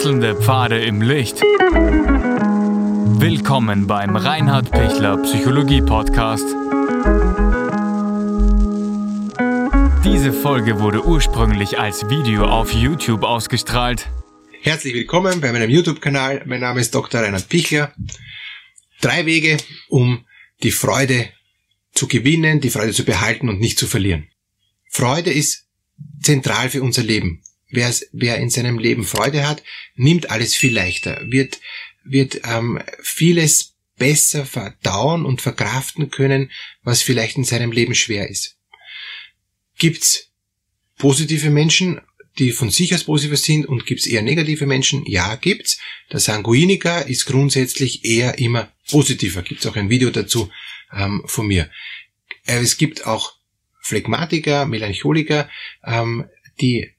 Wechselnde Pfade im Licht. Willkommen beim Reinhard Pichler Psychologie Podcast. Diese Folge wurde ursprünglich als Video auf YouTube ausgestrahlt. Herzlich willkommen bei meinem YouTube-Kanal. Mein Name ist Dr. Reinhard Pichler. Drei Wege, um die Freude zu gewinnen, die Freude zu behalten und nicht zu verlieren. Freude ist zentral für unser Leben. Wer, wer in seinem Leben Freude hat, nimmt alles viel leichter, wird, wird ähm, vieles besser verdauen und verkraften können, was vielleicht in seinem Leben schwer ist. Gibt's positive Menschen, die von sich aus positiv sind und gibt's eher negative Menschen? Ja, gibt's. Der Sanguiniker ist grundsätzlich eher immer positiver. Gibt's auch ein Video dazu ähm, von mir. Äh, es gibt auch Phlegmatiker, Melancholiker, ähm, die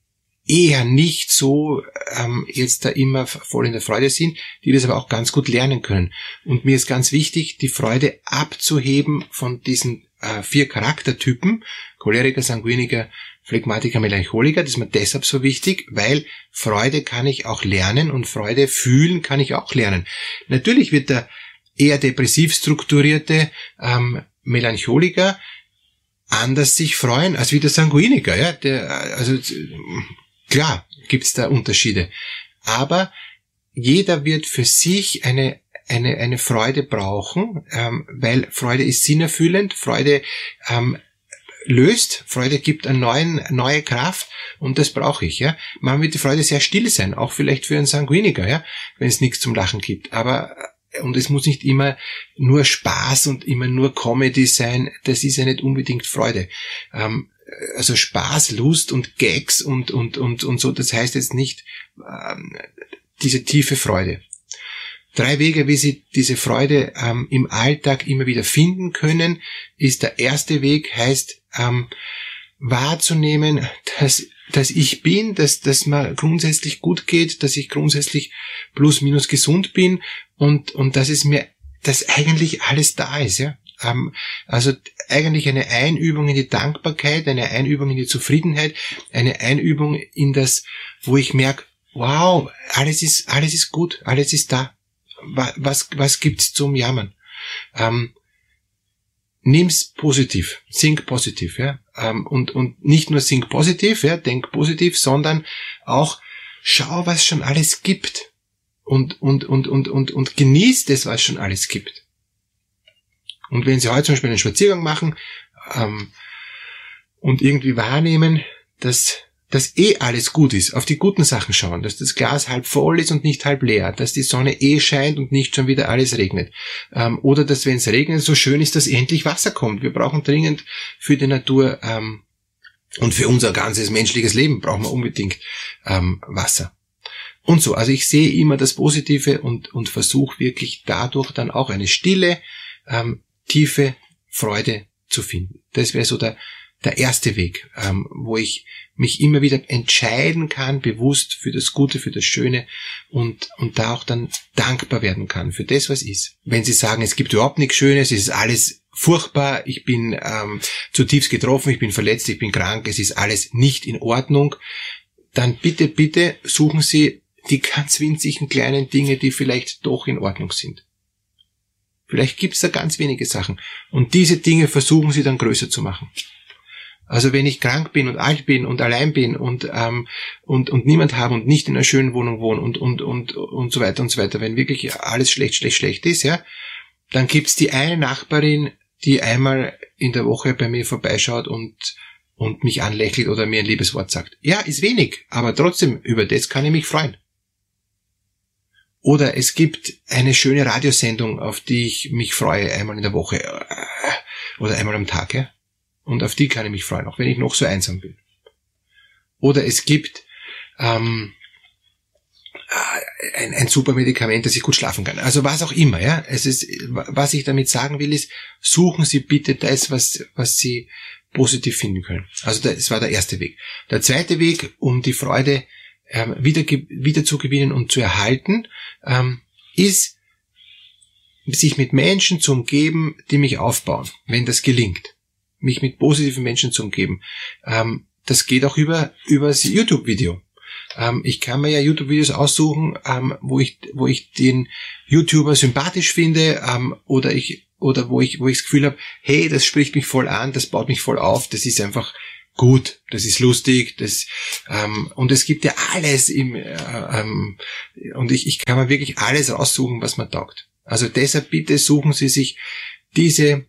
eher nicht so ähm, jetzt da immer voll in der Freude sind, die das aber auch ganz gut lernen können. Und mir ist ganz wichtig, die Freude abzuheben von diesen äh, vier Charaktertypen, Choleriker, Sanguiniker, Phlegmatiker, Melancholiker. Das ist mir deshalb so wichtig, weil Freude kann ich auch lernen und Freude fühlen kann ich auch lernen. Natürlich wird der eher depressiv strukturierte ähm, Melancholiker anders sich freuen als wie der Sanguiniker. Ja? Der, also klar gibt's da Unterschiede. Aber jeder wird für sich eine eine, eine Freude brauchen, ähm, weil Freude ist sinnerfüllend, Freude ähm, löst, Freude gibt eine neuen, neue Kraft und das brauche ich. Ja, Man wird die Freude sehr still sein, auch vielleicht für einen Sanguiniker, ja, wenn es nichts zum Lachen gibt. Aber und es muss nicht immer nur Spaß und immer nur Comedy sein, das ist ja nicht unbedingt Freude. Ähm, also Spaß, Lust und Gags und, und, und, und so, das heißt jetzt nicht ähm, diese tiefe Freude. Drei Wege, wie Sie diese Freude ähm, im Alltag immer wieder finden können, ist der erste Weg, heißt ähm, wahrzunehmen, dass dass ich bin, dass, dass mir grundsätzlich gut geht, dass ich grundsätzlich plus minus gesund bin und, und dass es mir, dass eigentlich alles da ist, ja. Ähm, also eigentlich eine Einübung in die Dankbarkeit, eine Einübung in die Zufriedenheit, eine Einübung in das, wo ich merke, wow, alles ist, alles ist gut, alles ist da. Was, was gibt's zum Jammern? Ähm, nimm's positiv, think positiv, ja. Ähm, und, und nicht nur think positiv, ja, denk positiv, sondern auch schau, was schon alles gibt. Und, und, und, und, und, und genießt es, was schon alles gibt. Und wenn Sie heute zum Beispiel einen Spaziergang machen ähm, und irgendwie wahrnehmen, dass dass eh alles gut ist, auf die guten Sachen schauen, dass das Glas halb voll ist und nicht halb leer, dass die Sonne eh scheint und nicht schon wieder alles regnet. Ähm, oder dass, wenn es regnet, so schön ist, dass endlich Wasser kommt. Wir brauchen dringend für die Natur ähm, und für unser ganzes menschliches Leben brauchen wir unbedingt ähm, Wasser. Und so, also ich sehe immer das Positive und, und versuche wirklich dadurch dann auch eine stille, ähm, tiefe Freude zu finden. Das wäre so der, der erste Weg, ähm, wo ich mich immer wieder entscheiden kann, bewusst für das Gute, für das Schöne und, und da auch dann dankbar werden kann für das, was ist. Wenn Sie sagen, es gibt überhaupt nichts Schönes, es ist alles furchtbar, ich bin ähm, zutiefst getroffen, ich bin verletzt, ich bin krank, es ist alles nicht in Ordnung, dann bitte, bitte suchen Sie die ganz winzigen kleinen Dinge, die vielleicht doch in Ordnung sind. Vielleicht gibt es da ganz wenige Sachen. Und diese Dinge versuchen Sie dann größer zu machen. Also wenn ich krank bin und alt bin und allein bin und ähm, und und niemand habe und nicht in einer schönen Wohnung wohne und und und und so weiter und so weiter, wenn wirklich alles schlecht schlecht schlecht ist, ja, dann gibt's die eine Nachbarin, die einmal in der Woche bei mir vorbeischaut und und mich anlächelt oder mir ein liebes Wort sagt. Ja, ist wenig, aber trotzdem über das kann ich mich freuen. Oder es gibt eine schöne Radiosendung, auf die ich mich freue, einmal in der Woche äh, oder einmal am Tag. Ja? Und auf die kann ich mich freuen, auch wenn ich noch so einsam bin. Oder es gibt ähm, äh, ein, ein super Medikament, dass ich gut schlafen kann. Also was auch immer, ja. Es ist, was ich damit sagen will, ist, suchen Sie bitte das, was, was Sie positiv finden können. Also das war der erste Weg. Der zweite Weg, um die Freude ähm, wieder, wieder zu gewinnen und zu erhalten, ähm, ist, sich mit Menschen zu umgeben, die mich aufbauen, wenn das gelingt mich mit positiven Menschen zu umgeben. Ähm, das geht auch über, über das YouTube-Video. Ähm, ich kann mir ja YouTube-Videos aussuchen, ähm, wo ich, wo ich den YouTuber sympathisch finde, ähm, oder ich, oder wo ich, wo ich das Gefühl habe, hey, das spricht mich voll an, das baut mich voll auf, das ist einfach gut, das ist lustig, das ähm, und es gibt ja alles im äh, ähm, und ich, ich kann mir wirklich alles raussuchen, was man taugt. Also deshalb bitte suchen Sie sich diese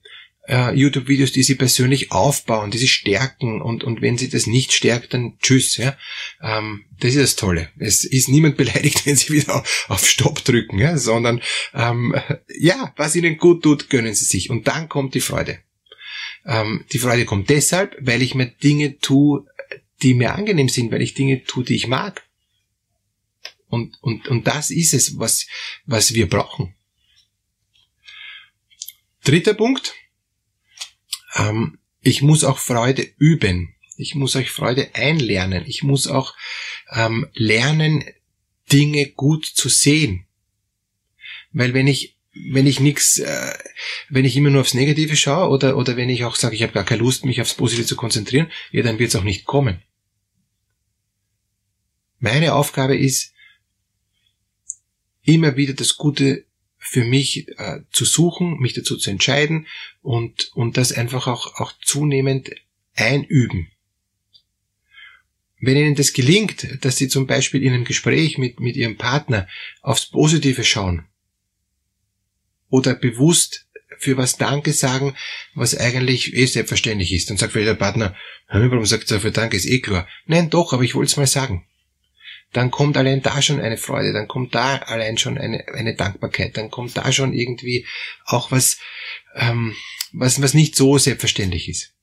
äh, YouTube-Videos, die sie persönlich aufbauen, die sie stärken und, und wenn sie das nicht stärkt, dann tschüss. Ja? Ähm, das ist das Tolle. Es ist niemand beleidigt, wenn sie wieder auf Stopp drücken, ja? sondern ähm, ja, was ihnen gut tut, gönnen sie sich. Und dann kommt die Freude. Ähm, die Freude kommt deshalb, weil ich mir Dinge tue, die mir angenehm sind, weil ich Dinge tue, die ich mag. Und, und, und das ist es, was, was wir brauchen. Dritter Punkt. Ähm, ich muss auch Freude üben. Ich muss euch Freude einlernen. Ich muss auch ähm, lernen, Dinge gut zu sehen. Weil wenn ich wenn ich nichts, äh, wenn ich immer nur aufs Negative schaue oder oder wenn ich auch sage, ich habe gar keine Lust, mich aufs Positive zu konzentrieren, ja, dann wird es auch nicht kommen. Meine Aufgabe ist, immer wieder das Gute für mich äh, zu suchen, mich dazu zu entscheiden und, und das einfach auch, auch zunehmend einüben. Wenn Ihnen das gelingt, dass Sie zum Beispiel in einem Gespräch mit, mit Ihrem Partner aufs Positive schauen oder bewusst für was Danke sagen, was eigentlich eh selbstverständlich ist, dann sagt vielleicht der Partner, warum sagt er für Danke, ist eh klar. Nein, doch, aber ich wollte es mal sagen dann kommt allein da schon eine Freude, dann kommt da allein schon eine, eine Dankbarkeit, dann kommt da schon irgendwie auch was, ähm, was, was nicht so selbstverständlich ist.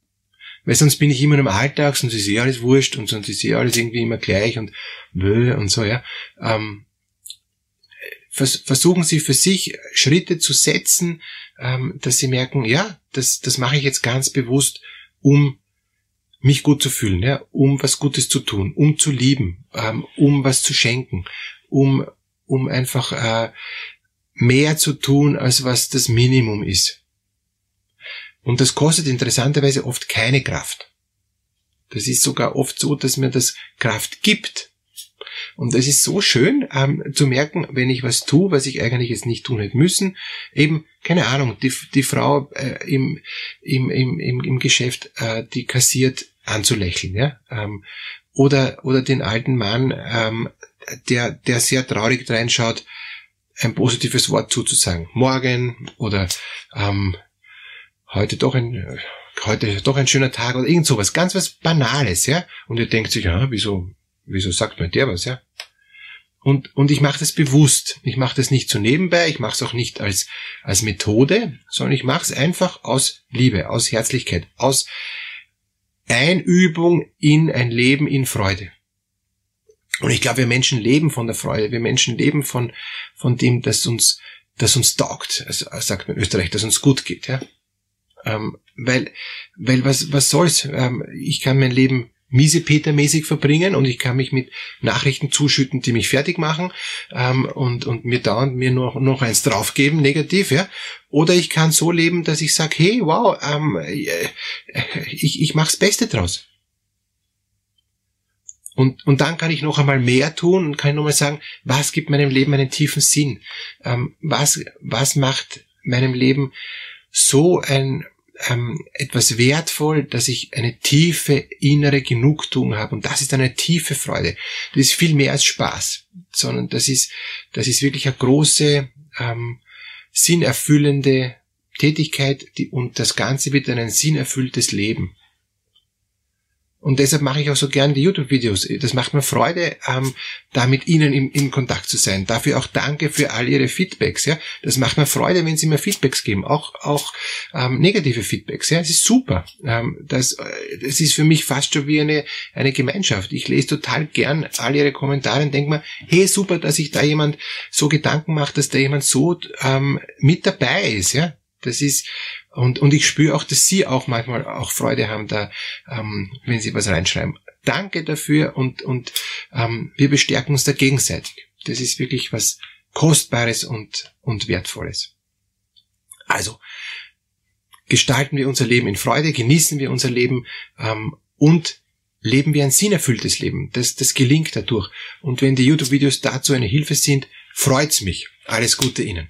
Weil sonst bin ich immer im Alltag, sonst ist eh alles wurscht und sonst ist eh alles irgendwie immer gleich und und so, ja. Ähm, vers versuchen Sie für sich Schritte zu setzen, ähm, dass Sie merken, ja, das, das mache ich jetzt ganz bewusst, um mich gut zu fühlen, ja, um was Gutes zu tun, um zu lieben, ähm, um was zu schenken, um, um einfach äh, mehr zu tun, als was das Minimum ist. Und das kostet interessanterweise oft keine Kraft. Das ist sogar oft so, dass mir das Kraft gibt. Und es ist so schön ähm, zu merken, wenn ich was tue, was ich eigentlich jetzt nicht tun hätte müssen, eben, keine Ahnung, die, die Frau äh, im, im, im, im, im Geschäft, äh, die kassiert anzulächeln, ja. Ähm, oder, oder den alten Mann, ähm, der, der sehr traurig reinschaut, ein positives Wort zuzusagen. Morgen oder ähm, heute doch ein heute doch ein schöner Tag oder irgend sowas, ganz was Banales, ja. Und ihr denkt sich, ja, wieso, wieso sagt mir der was, ja? Und, und ich mache das bewusst. Ich mache das nicht so nebenbei, ich mache es auch nicht als, als Methode, sondern ich mache es einfach aus Liebe, aus Herzlichkeit, aus Einübung in ein Leben in Freude. Und ich glaube, wir Menschen leben von der Freude. Wir Menschen leben von, von dem, dass uns, dass uns taugt, also, sagt man in Österreich, dass uns gut geht, ja. Ähm, weil, weil was, was soll's? Ähm, ich kann mein Leben miesepetermäßig verbringen und ich kann mich mit Nachrichten zuschütten, die mich fertig machen ähm, und, und mir dauernd mir noch, noch eins draufgeben, negativ, ja. Oder ich kann so leben, dass ich sage, hey, wow, ähm, äh, ich, ich mach's Beste draus. Und, und dann kann ich noch einmal mehr tun und kann nochmal sagen, was gibt meinem Leben einen tiefen Sinn? Ähm, was, was macht meinem Leben so ein, ähm, etwas wertvoll, dass ich eine tiefe innere Genugtuung habe. Und das ist eine tiefe Freude. Das ist viel mehr als Spaß, sondern das ist, das ist wirklich eine große, ähm, sinnerfüllende Tätigkeit, die, und das Ganze wird ein sinnerfülltes Leben. Und deshalb mache ich auch so gern die YouTube-Videos. Das macht mir Freude, ähm, da mit Ihnen im, in Kontakt zu sein. Dafür auch danke für all Ihre Feedbacks. Ja, das macht mir Freude, wenn Sie mir Feedbacks geben, auch auch ähm, negative Feedbacks. Ja, es ist super. Ähm, das, äh, das ist für mich fast schon wie eine eine Gemeinschaft. Ich lese total gern all Ihre Kommentare und denke mir, hey, super, dass sich da jemand so Gedanken macht, dass da jemand so ähm, mit dabei ist. Ja, das ist und, und ich spüre auch, dass Sie auch manchmal auch Freude haben, da, ähm, wenn Sie was reinschreiben. Danke dafür und, und ähm, wir bestärken uns da gegenseitig. Das ist wirklich was Kostbares und, und Wertvolles. Also, gestalten wir unser Leben in Freude, genießen wir unser Leben ähm, und leben wir ein sinnerfülltes Leben. Das, das gelingt dadurch. Und wenn die YouTube-Videos dazu eine Hilfe sind, freut's mich. Alles Gute Ihnen.